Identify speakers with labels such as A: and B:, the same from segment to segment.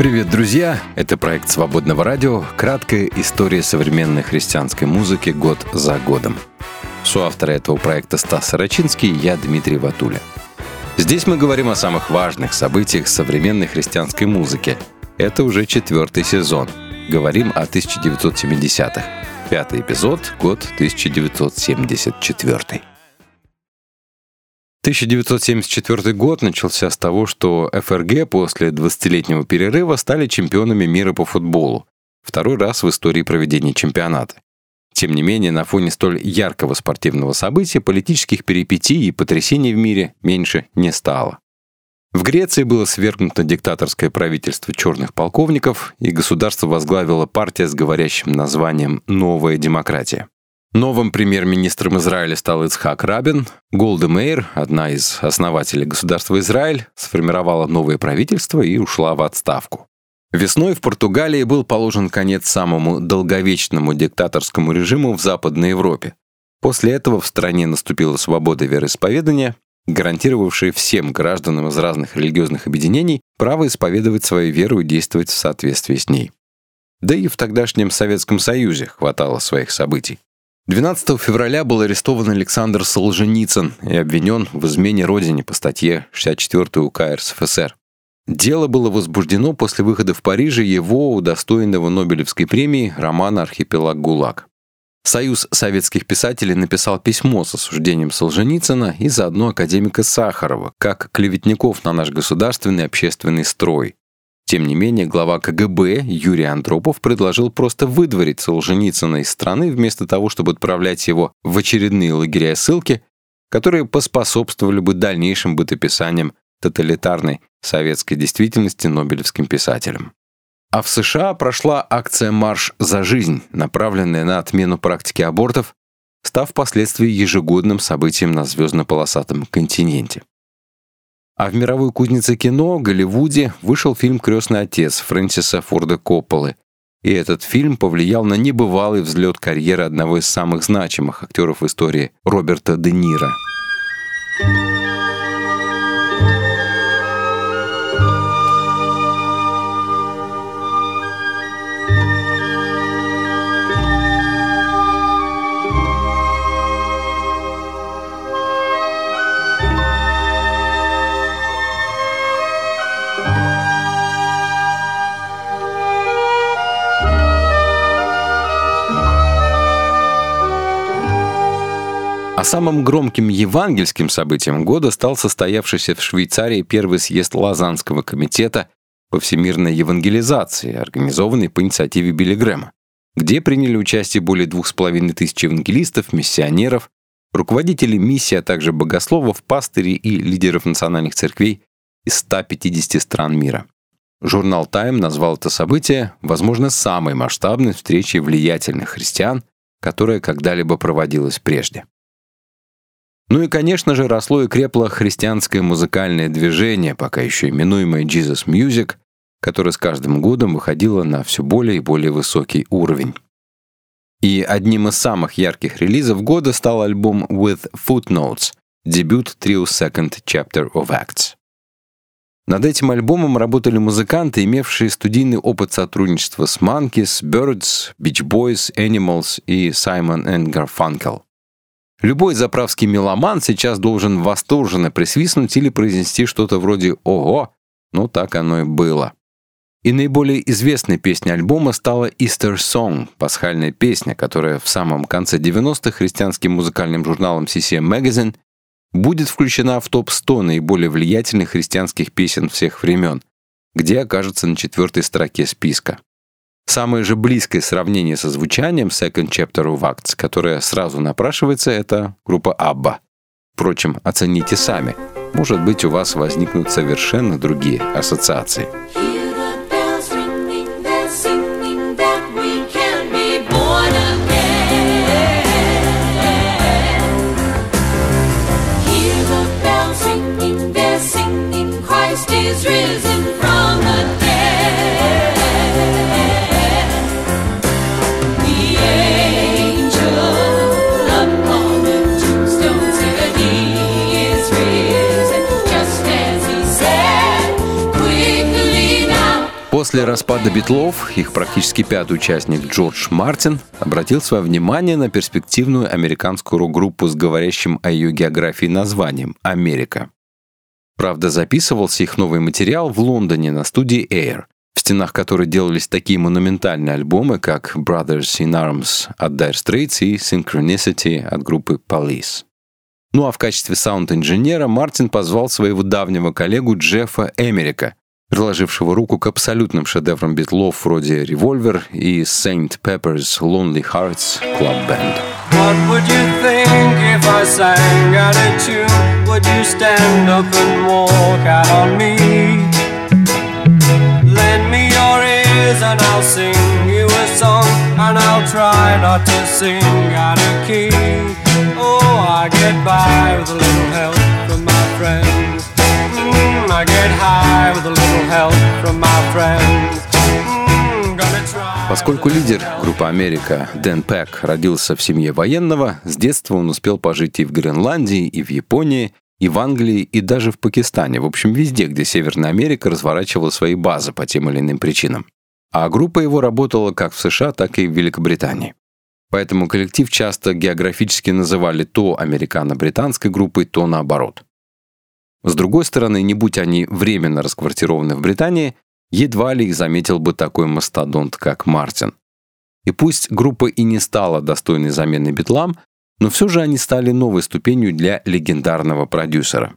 A: Привет, друзья! Это проект «Свободного радио. Краткая история современной христианской музыки год за годом. Соавтор этого проекта Стас Сорочинский, я Дмитрий Ватуля. Здесь мы говорим о самых важных событиях современной христианской музыки. Это уже четвертый сезон. Говорим о 1970-х. Пятый эпизод, год 1974. 1974 год начался с того, что ФРГ после 20-летнего перерыва стали чемпионами мира по футболу. Второй раз в истории проведения чемпионата. Тем не менее, на фоне столь яркого спортивного события политических перипетий и потрясений в мире меньше не стало. В Греции было свергнуто диктаторское правительство черных полковников, и государство возглавила партия с говорящим названием «Новая демократия». Новым премьер-министром Израиля стал Ицхак Рабин. Голда Мейер, одна из основателей государства Израиль, сформировала новое правительство и ушла в отставку. Весной в Португалии был положен конец самому долговечному диктаторскому режиму в Западной Европе. После этого в стране наступила свобода вероисповедания, гарантировавшая всем гражданам из разных религиозных объединений право исповедовать свою веру и действовать в соответствии с ней. Да и в тогдашнем Советском Союзе хватало своих событий. 12 февраля был арестован Александр Солженицын и обвинен в измене родине по статье 64 УК РСФСР. Дело было возбуждено после выхода в Париже его удостоенного Нобелевской премии романа «Архипелаг ГУЛАГ». Союз советских писателей написал письмо с осуждением Солженицына и заодно академика Сахарова, как клеветников на наш государственный общественный строй. Тем не менее, глава КГБ Юрий Андропов предложил просто выдворить Солженицына из страны вместо того, чтобы отправлять его в очередные лагеря ссылки, которые поспособствовали бы дальнейшим бытописаниям тоталитарной советской действительности нобелевским писателям. А в США прошла акция «Марш за жизнь», направленная на отмену практики абортов, став впоследствии ежегодным событием на звездно-полосатом континенте. А в мировой кузнице кино, Голливуде, вышел фильм «Крестный отец» Фрэнсиса Форда Копполы. И этот фильм повлиял на небывалый взлет карьеры одного из самых значимых актеров истории Роберта Де Ниро. А самым громким евангельским событием года стал состоявшийся в Швейцарии первый съезд Лазанского комитета по всемирной евангелизации, организованный по инициативе Билли Грэма, где приняли участие более двух с половиной тысяч евангелистов, миссионеров, руководителей миссии, а также богословов, пастырей и лидеров национальных церквей из 150 стран мира. Журнал Time назвал это событие, возможно, самой масштабной встречей влиятельных христиан, которая когда-либо проводилась прежде. Ну и, конечно же, росло и крепло христианское музыкальное движение, пока еще именуемое Jesus Music, которое с каждым годом выходило на все более и более высокий уровень. И одним из самых ярких релизов года стал альбом With Footnotes, дебют трио Second Chapter of Acts. Над этим альбомом работали музыканты, имевшие студийный опыт сотрудничества с Monkeys, Birds, Beach Boys, Animals и Simon Garfunkel. Любой заправский меломан сейчас должен восторженно присвистнуть или произнести что-то вроде «Ого!», ну так оно и было. И наиболее известной песней альбома стала «Easter Song» — пасхальная песня, которая в самом конце 90-х христианским музыкальным журналом CCM Magazine будет включена в топ-100 наиболее влиятельных христианских песен всех времен, где окажется на четвертой строке списка. Самое же близкое сравнение со звучанием Second Chapter of Acts, которое сразу напрашивается, это группа ABBA. Впрочем, оцените сами. Может быть, у вас возникнут совершенно другие ассоциации. Распада Битлов их практически пятый участник Джордж Мартин обратил свое внимание на перспективную американскую рок-группу с говорящим о ее географии названием «Америка». Правда, записывался их новый материал в Лондоне на студии Air, в стенах которой делались такие монументальные альбомы, как Brothers in Arms от Dire Straits и Synchronicity от группы Police. Ну а в качестве саунд-инженера Мартин позвал своего давнего коллегу Джеффа Эмерика, приложившего руку к абсолютным шедеврам битлов вроде «Revolver» и «Saint Pepper's Lonely Hearts Club Band. What would you think if I sang out a tune? Would you stand up and walk out on me? Lend me your ears and I'll sing you a song And I'll try not to sing out of key Oh, I get by with a little help from my friends mm, Поскольку лидер группы «Америка» Дэн Пэк родился в семье военного, с детства он успел пожить и в Гренландии, и в Японии, и в Англии, и даже в Пакистане, в общем, везде, где Северная Америка разворачивала свои базы по тем или иным причинам. А группа его работала как в США, так и в Великобритании. Поэтому коллектив часто географически называли то американо-британской группой, то наоборот. С другой стороны, не будь они временно расквартированы в Британии, едва ли их заметил бы такой мастодонт, как Мартин. И пусть группа и не стала достойной замены битлам, но все же они стали новой ступенью для легендарного продюсера.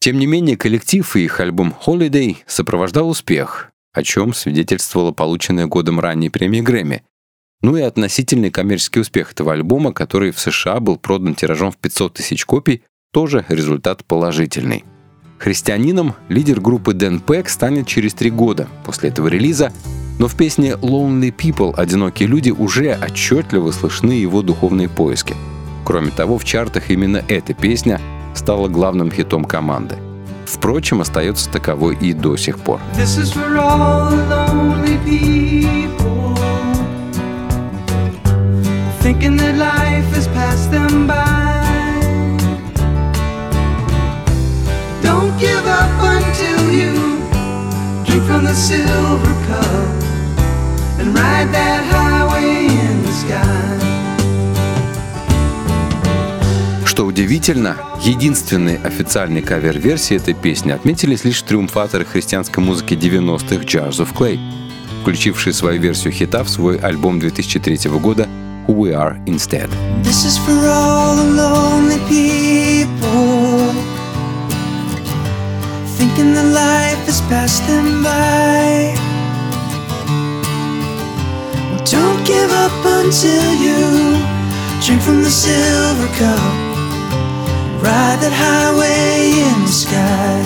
A: Тем не менее, коллектив и их альбом «Holiday» сопровождал успех, о чем свидетельствовала полученная годом ранее премия Грэмми, ну и относительный коммерческий успех этого альбома, который в США был продан тиражом в 500 тысяч копий, тоже результат положительный. Христианином лидер группы Дэн Пэк станет через три года после этого релиза, но в песне «Lonely People» «Одинокие люди» уже отчетливо слышны его духовные поиски. Кроме того, в чартах именно эта песня стала главным хитом команды. Впрочем, остается таковой и до сих пор. Thinking that life has passed them by. Give up until you drink from the silver cup. and ride that highway in the sky. Что удивительно, единственной официальной кавер-версии этой песни отметились лишь триумфаторы христианской музыки 90-х Jars of Clay, включившие свою версию хита в свой альбом 2003 года Who We Are Instead. This is for all the lonely people Thinking that life passed them by Don't give up until you drink from the silver cup. Ride that highway in the sky.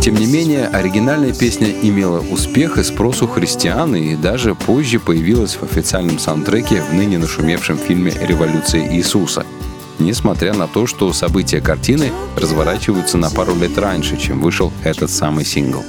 A: Тем не менее, оригинальная песня имела успех и спрос у христиан, и даже позже появилась в официальном саундтреке в ныне нашумевшем фильме «Революция Иисуса», несмотря на то, что события картины разворачиваются на пару лет раньше, чем вышел этот самый сингл.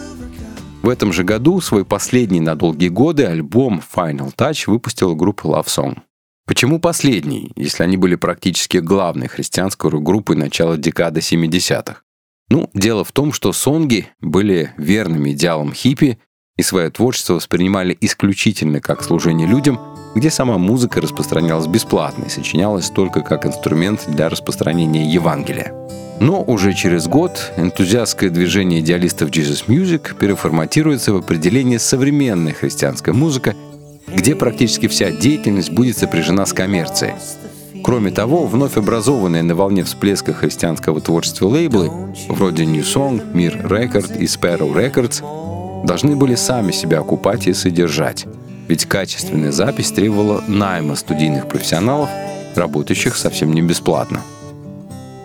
A: В этом же году свой последний на долгие годы альбом Final Touch выпустила группа Love Song. Почему последний, если они были практически главной христианской рок-группой начала декады 70-х? Ну, дело в том, что сонги были верным идеалом хиппи и свое творчество воспринимали исключительно как служение людям, где сама музыка распространялась бесплатно и сочинялась только как инструмент для распространения Евангелия. Но уже через год энтузиастское движение идеалистов Jesus Music переформатируется в определение современная христианская музыка, где практически вся деятельность будет сопряжена с коммерцией. Кроме того, вновь образованные на волне всплеска христианского творчества лейблы, вроде New Song, Мир Record и Sparrow Records, должны были сами себя окупать и содержать. Ведь качественная запись требовала найма студийных профессионалов, работающих совсем не бесплатно.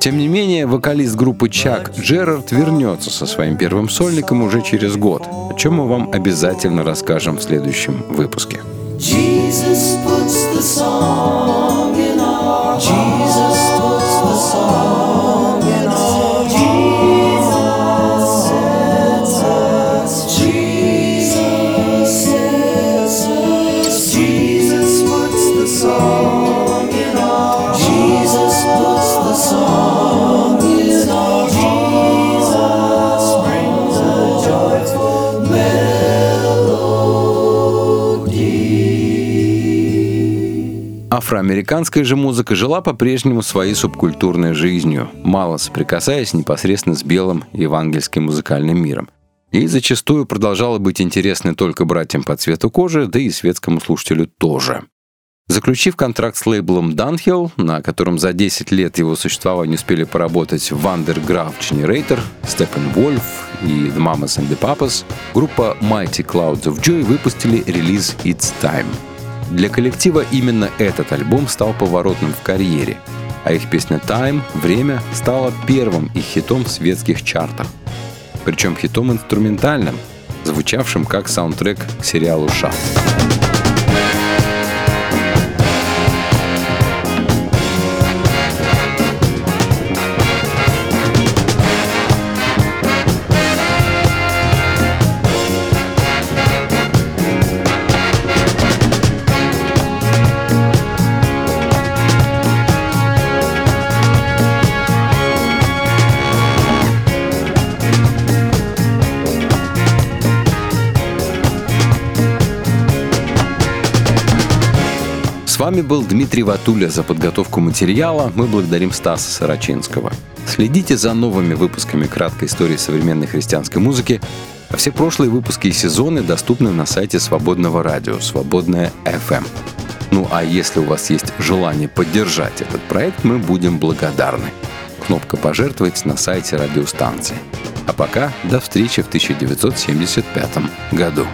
A: Тем не менее, вокалист группы Чак Джерард вернется со своим первым сольником уже через год, о чем мы вам обязательно расскажем в следующем выпуске. Jesus puts the song in our Афроамериканская же музыка жила по-прежнему своей субкультурной жизнью, мало соприкасаясь непосредственно с белым евангельским музыкальным миром. И зачастую продолжала быть интересной только братьям по цвету кожи, да и светскому слушателю тоже. Заключив контракт с лейблом Dunhill, на котором за 10 лет его существования успели поработать Vandergraaf Generator, Steppenwolf и The Mamas and the Papas, группа Mighty Clouds of Joy выпустили релиз It's Time. Для коллектива именно этот альбом стал поворотным в карьере, а их песня Time — Время стала первым их хитом в светских чартах. Причем хитом инструментальным, звучавшим как саундтрек к сериалу «Шафт». Вами был Дмитрий Ватуля за подготовку материала. Мы благодарим Стаса Сарачинского. Следите за новыми выпусками краткой истории современной христианской музыки. А все прошлые выпуски и сезоны доступны на сайте Свободного радио «Свободная FM». Ну а если у вас есть желание поддержать этот проект, мы будем благодарны. Кнопка «Пожертвовать» на сайте радиостанции. А пока до встречи в 1975 году.